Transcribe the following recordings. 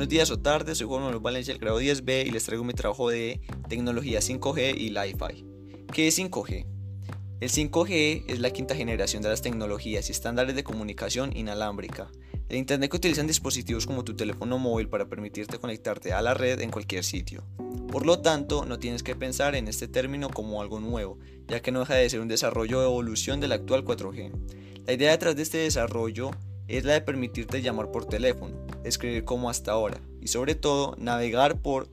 Buenos días o tardes, soy Juan Manuel Valencia del grado 10B y les traigo mi trabajo de tecnología 5G y Li-Fi. ¿Qué es 5G? El 5G es la quinta generación de las tecnologías y estándares de comunicación inalámbrica. El Internet que utilizan dispositivos como tu teléfono móvil para permitirte conectarte a la red en cualquier sitio. Por lo tanto, no tienes que pensar en este término como algo nuevo, ya que no deja de ser un desarrollo o evolución del actual 4G. La idea detrás de este desarrollo es la de permitirte llamar por teléfono, escribir como hasta ahora y sobre todo navegar por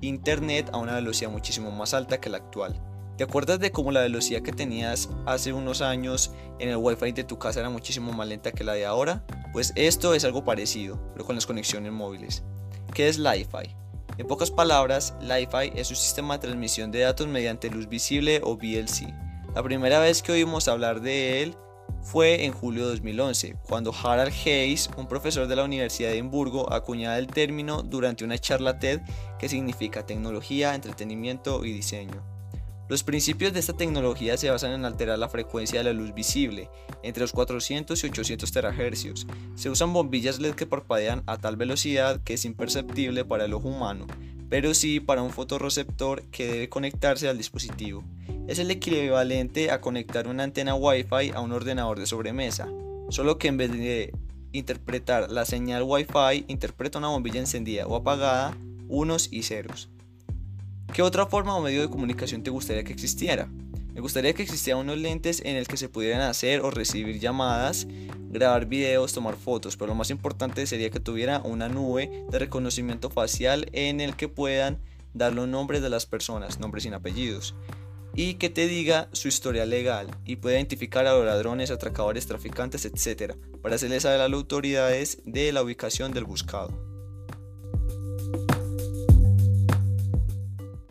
internet a una velocidad muchísimo más alta que la actual. ¿Te acuerdas de cómo la velocidad que tenías hace unos años en el wifi de tu casa era muchísimo más lenta que la de ahora? Pues esto es algo parecido, pero con las conexiones móviles. ¿Qué es Li-Fi? En pocas palabras, Li-Fi es un sistema de transmisión de datos mediante luz visible o VLC. La primera vez que oímos hablar de él fue en julio de 2011, cuando Harald Hayes, un profesor de la Universidad de Edimburgo, acuñaba el término durante una charla TED que significa tecnología, entretenimiento y diseño. Los principios de esta tecnología se basan en alterar la frecuencia de la luz visible, entre los 400 y 800 terahercios. Se usan bombillas LED que parpadean a tal velocidad que es imperceptible para el ojo humano, pero sí para un fotorreceptor que debe conectarse al dispositivo es el equivalente a conectar una antena Wi-Fi a un ordenador de sobremesa, solo que en vez de interpretar la señal Wi-Fi, interpreta una bombilla encendida o apagada, unos y ceros. ¿Qué otra forma o medio de comunicación te gustaría que existiera? Me gustaría que existieran unos lentes en el que se pudieran hacer o recibir llamadas, grabar videos, tomar fotos, pero lo más importante sería que tuviera una nube de reconocimiento facial en el que puedan dar los nombres de las personas, nombres sin apellidos y que te diga su historia legal y pueda identificar a los ladrones, atracadores, traficantes, etc. para hacerles saber a las autoridades de la ubicación del buscado.